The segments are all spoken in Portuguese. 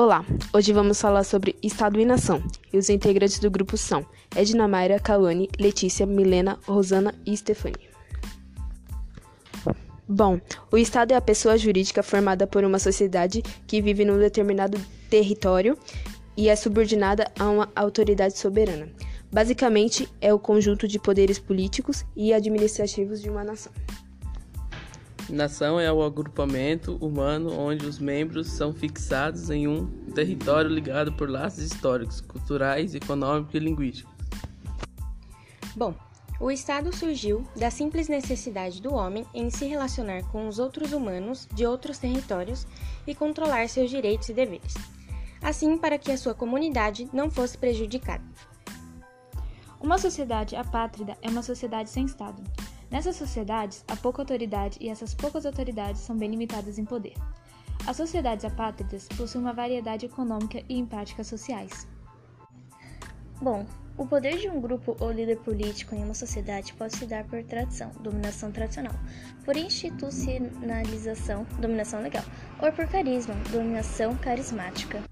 Olá, hoje vamos falar sobre Estado e Nação, e os integrantes do grupo são Edna Mayra, Cauane, Letícia, Milena, Rosana e Stefani. Bom, o Estado é a pessoa jurídica formada por uma sociedade que vive num determinado território e é subordinada a uma autoridade soberana. Basicamente, é o conjunto de poderes políticos e administrativos de uma nação. Nação é o agrupamento humano onde os membros são fixados em um território ligado por laços históricos, culturais, econômicos e linguísticos. Bom, o Estado surgiu da simples necessidade do homem em se relacionar com os outros humanos de outros territórios e controlar seus direitos e deveres, assim para que a sua comunidade não fosse prejudicada. Uma sociedade apátrida é uma sociedade sem Estado. Nessas sociedades, há pouca autoridade e essas poucas autoridades são bem limitadas em poder. As sociedades apátridas possuem uma variedade econômica e em práticas sociais. Bom, o poder de um grupo ou líder político em uma sociedade pode se dar por tradição, dominação tradicional, por institucionalização, dominação legal, ou por carisma, dominação carismática.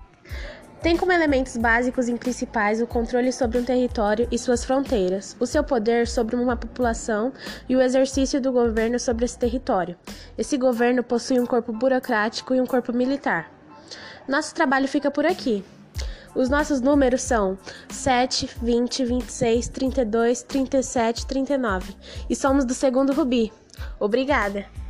Tem como elementos básicos e principais o controle sobre um território e suas fronteiras, o seu poder sobre uma população e o exercício do governo sobre esse território. Esse governo possui um corpo burocrático e um corpo militar. Nosso trabalho fica por aqui. Os nossos números são 7, 20, 26, 32, 37, 39 e somos do segundo Rubi. Obrigada!